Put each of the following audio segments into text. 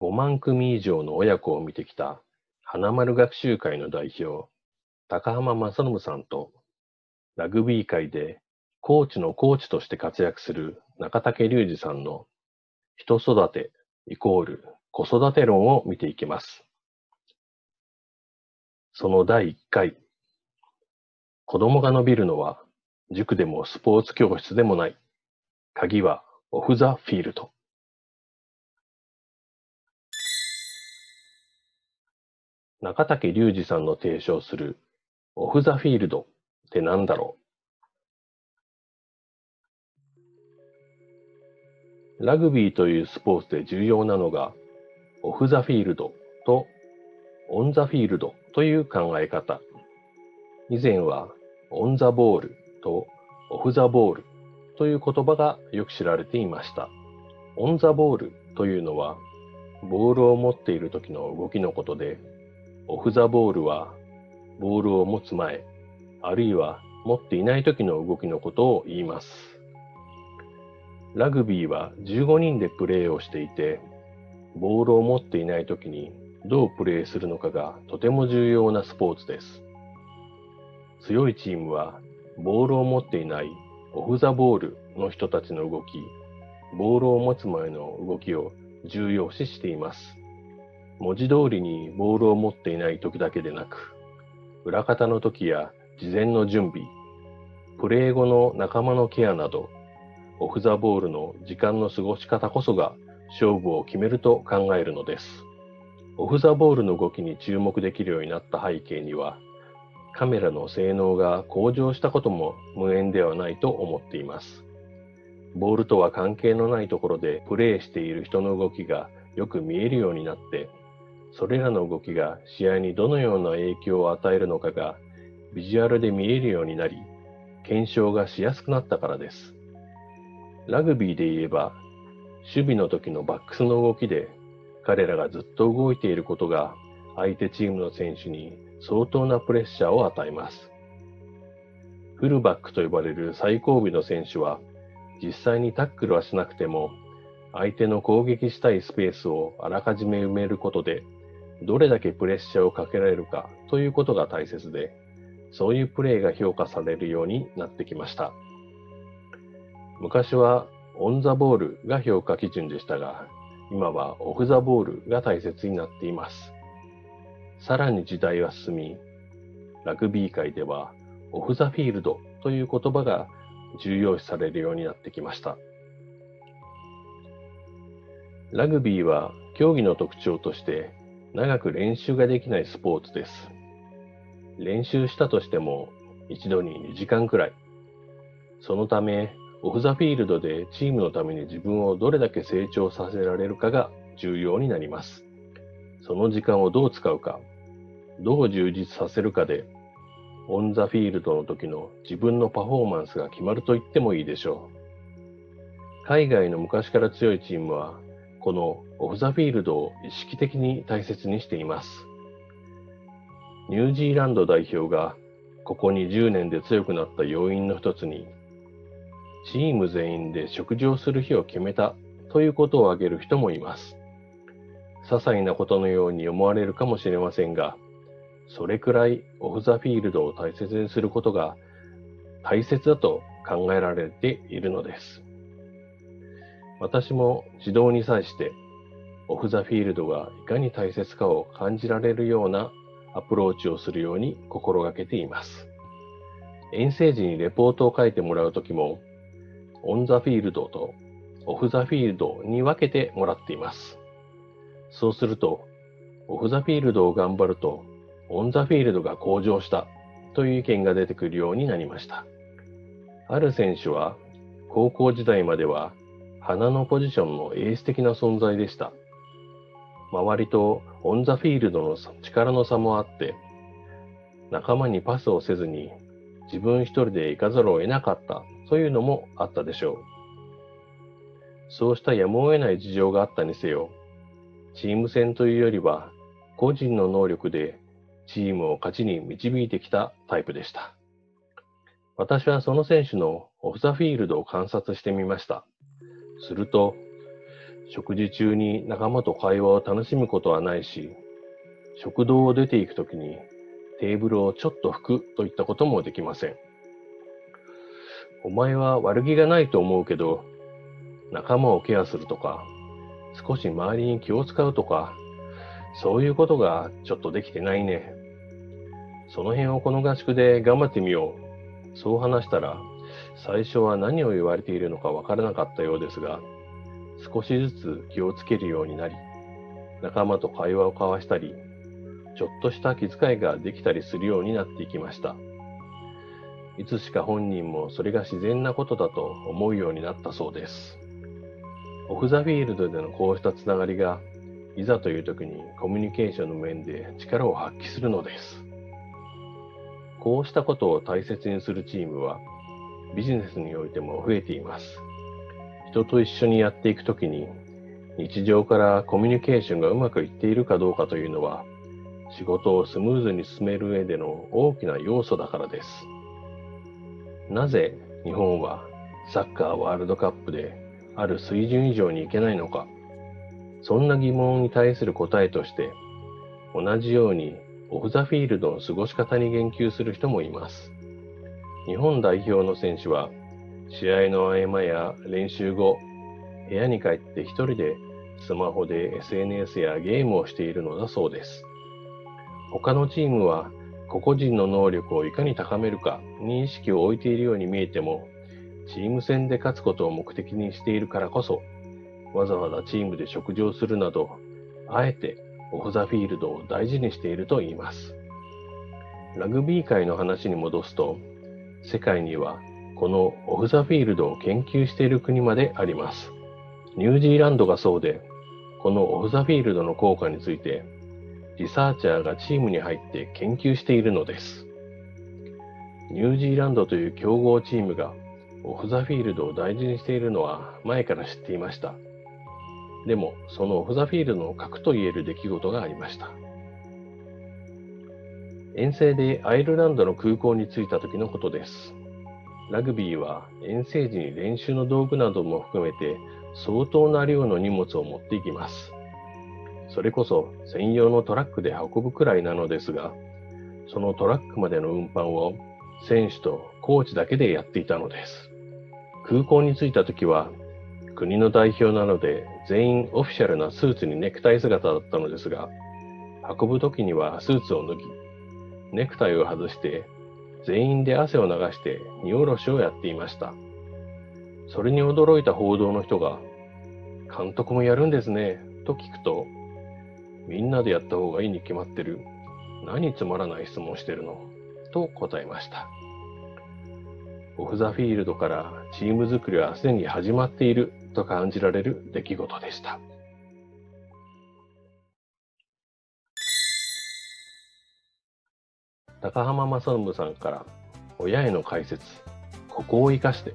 5万組以上の親子を見てきた花丸学習会の代表、高浜正信さんと、ラグビー界でコーチのコーチとして活躍する中竹隆二さんの人育てイコール子育て論を見ていきます。その第1回。子供が伸びるのは塾でもスポーツ教室でもない。鍵はオフザフィールド。中竹隆二さんの提唱するオフザフィールドって何だろう？ラグビーというスポーツで重要なのがオフザフィールドとオンザフィールドという考え方。以前はオンザボールとオフザボールという言葉がよく知られていました。オンザボールというのはボールを持っている時の動きのことでオフ・ザ・ボールは、ボールを持つ前、あるいは持っていない時の動きのことを言います。ラグビーは15人でプレーをしていて、ボールを持っていない時にどうプレーするのかがとても重要なスポーツです。強いチームは、ボールを持っていないオフ・ザ・ボールの人たちの動き、ボールを持つ前の動きを重要視しています。文字通りにボールを持っていない時だけでなく、裏方の時や事前の準備、プレー後の仲間のケアなど、オフザボールの時間の過ごし方こそが勝負を決めると考えるのです。オフザボールの動きに注目できるようになった背景には、カメラの性能が向上したことも無縁ではないと思っています。ボールとは関係のないところでプレーしている人の動きがよく見えるようになって、それらの動きが試合にどのような影響を与えるのかがビジュアルで見えるようになり、検証がしやすくなったからです。ラグビーで言えば、守備の時のバックスの動きで彼らがずっと動いていることが相手チームの選手に相当なプレッシャーを与えます。フルバックと呼ばれる最後尾の選手は実際にタックルはしなくても相手の攻撃したいスペースをあらかじめ埋めることでどれだけプレッシャーをかけられるかということが大切で、そういうプレーが評価されるようになってきました。昔はオンザボールが評価基準でしたが、今はオフザボールが大切になっています。さらに時代は進み、ラグビー界ではオフザフィールドという言葉が重要視されるようになってきました。ラグビーは競技の特徴として長く練習ができないスポーツです。練習したとしても一度に2時間くらい。そのため、オフザフィールドでチームのために自分をどれだけ成長させられるかが重要になります。その時間をどう使うか、どう充実させるかで、オンザフィールドの時の自分のパフォーマンスが決まると言ってもいいでしょう。海外の昔から強いチームはこのオフ・ザ・フィールドを意識的に大切にしています。ニュージーランド代表がここ20年で強くなった要因の一つに、チーム全員で食事をする日を決めたということを挙げる人もいます。些細なことのように思われるかもしれませんが、それくらいオフ・ザ・フィールドを大切にすることが大切だと考えられているのです。私も指導に際してオフ・ザ・フィールドがいかに大切かを感じられるようなアプローチをするように心がけています。遠征時にレポートを書いてもらうときも、オン・ザ・フィールドとオフ・ザ・フィールドに分けてもらっています。そうすると、オフ・ザ・フィールドを頑張ると、オン・ザ・フィールドが向上したという意見が出てくるようになりました。ある選手は、高校時代までは花のポジションのエース的な存在でした。周りとオンザフィールドの力の差もあって、仲間にパスをせずに自分一人で行かざるを得なかったというのもあったでしょう。そうしたやむを得ない事情があったにせよ、チーム戦というよりは個人の能力でチームを勝ちに導いてきたタイプでした。私はその選手のオフザフィールドを観察してみました。すると、食事中に仲間と会話を楽しむことはないし、食堂を出ていくときにテーブルをちょっと拭くといったこともできません。お前は悪気がないと思うけど、仲間をケアするとか、少し周りに気を使うとか、そういうことがちょっとできてないね。その辺をこの合宿で頑張ってみよう。そう話したら、最初は何を言われているのかわからなかったようですが、少しずつ気をつけるようになり、仲間と会話を交わしたり、ちょっとした気遣いができたりするようになっていきました。いつしか本人もそれが自然なことだと思うようになったそうです。オフ・ザ・フィールドでのこうしたつながりが、いざという時にコミュニケーションの面で力を発揮するのです。こうしたことを大切にするチームは、ビジネスにおいても増えています。人と一緒にやっていくときに、日常からコミュニケーションがうまくいっているかどうかというのは、仕事をスムーズに進める上での大きな要素だからです。なぜ日本はサッカーワールドカップである水準以上にいけないのか、そんな疑問に対する答えとして、同じようにオフ・ザ・フィールドの過ごし方に言及する人もいます。日本代表の選手は、試合の合間や練習後、部屋に帰って一人でスマホで SNS やゲームをしているのだそうです。他のチームは個々人の能力をいかに高めるかに意識を置いているように見えても、チーム戦で勝つことを目的にしているからこそ、わざわざチームで食事をするなど、あえてオフ・ザ・フィールドを大事にしていると言います。ラグビー界の話に戻すと、世界にはこのオフ・ザ・フィールドを研究している国まであります。ニュージーランドがそうで、このオフ・ザ・フィールドの効果について、リサーチャーがチームに入って研究しているのです。ニュージーランドという強豪チームがオフ・ザ・フィールドを大事にしているのは前から知っていました。でも、そのオフ・ザ・フィールドの核と言える出来事がありました。遠征でアイルランドの空港に着いた時のことです。ラグビーは遠征時に練習の道具なども含めて相当な量の荷物を持っていきます。それこそ専用のトラックで運ぶくらいなのですが、そのトラックまでの運搬を選手とコーチだけでやっていたのです。空港に着いた時は国の代表なので全員オフィシャルなスーツにネクタイ姿だったのですが、運ぶ時にはスーツを脱ぎ、ネクタイを外して全員で汗を流して荷下ろしをやっていました。それに驚いた報道の人が、監督もやるんですね、と聞くと、みんなでやった方がいいに決まってる。何つまらない質問してるのと答えました。オフ・ザ・フィールドからチーム作りはすでに始まっていると感じられる出来事でした。高浜正信さんから親への解説、ここを生かして。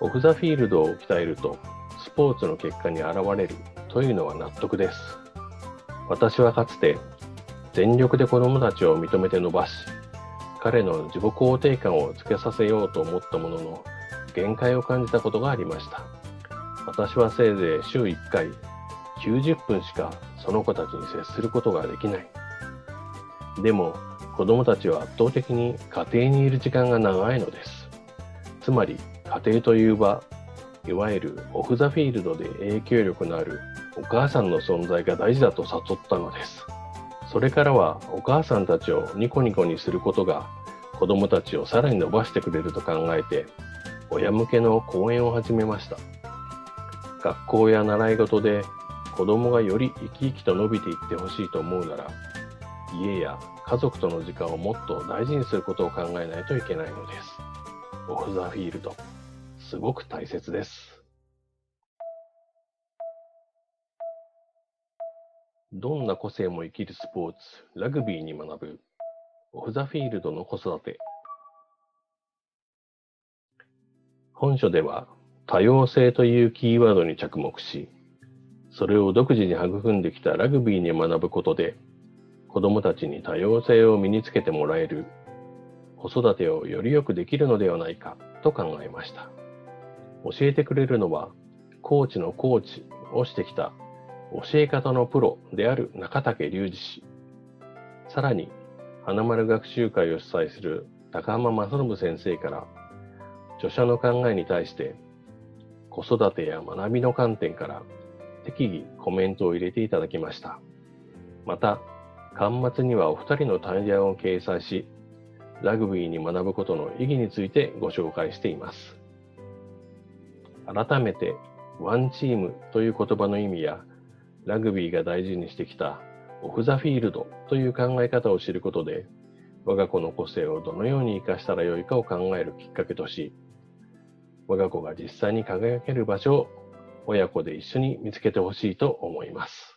オフ・ザ・フィールドを鍛えるとスポーツの結果に現れるというのは納得です。私はかつて全力で子供たちを認めて伸ばし、彼の自己肯定感をつけさせようと思ったものの、限界を感じたことがありました。私はせいぜい週1回、90分しかその子たちに接することができない。でも、子供たちは圧倒的に家庭にいる時間が長いのです。つまり、家庭という場、いわゆるオフ・ザ・フィールドで影響力のあるお母さんの存在が大事だと悟ったのです。それからはお母さんたちをニコニコにすることが子供たちをさらに伸ばしてくれると考えて親向けの講演を始めました。学校や習い事で子供がより生き生きと伸びていってほしいと思うなら家や家族との時間をもっと大事にすることを考えないといけないのです。オフ・ザ・フィールド、すごく大切です。どんな個性も生きるスポーツ、ラグビーに学ぶ、オフ・ザ・フィールドの子育て。本書では、多様性というキーワードに着目し、それを独自に育んできたラグビーに学ぶことで、子供たちに多様性を身につけてもらえる、子育てをより良くできるのではないかと考えました。教えてくれるのは、コーチのコーチをしてきた教え方のプロである中竹隆二氏。さらに、花丸学習会を主催する高浜正信先生から、著者の考えに対して、子育てや学びの観点から適宜コメントを入れていただきました。また、端末にはお二人の対談を掲載し、ラグビーに学ぶことの意義についてご紹介しています。改めて、ワンチームという言葉の意味や、ラグビーが大事にしてきたオフ・ザ・フィールドという考え方を知ることで、我が子の個性をどのように活かしたらよいかを考えるきっかけとし、我が子が実際に輝ける場所を親子で一緒に見つけてほしいと思います。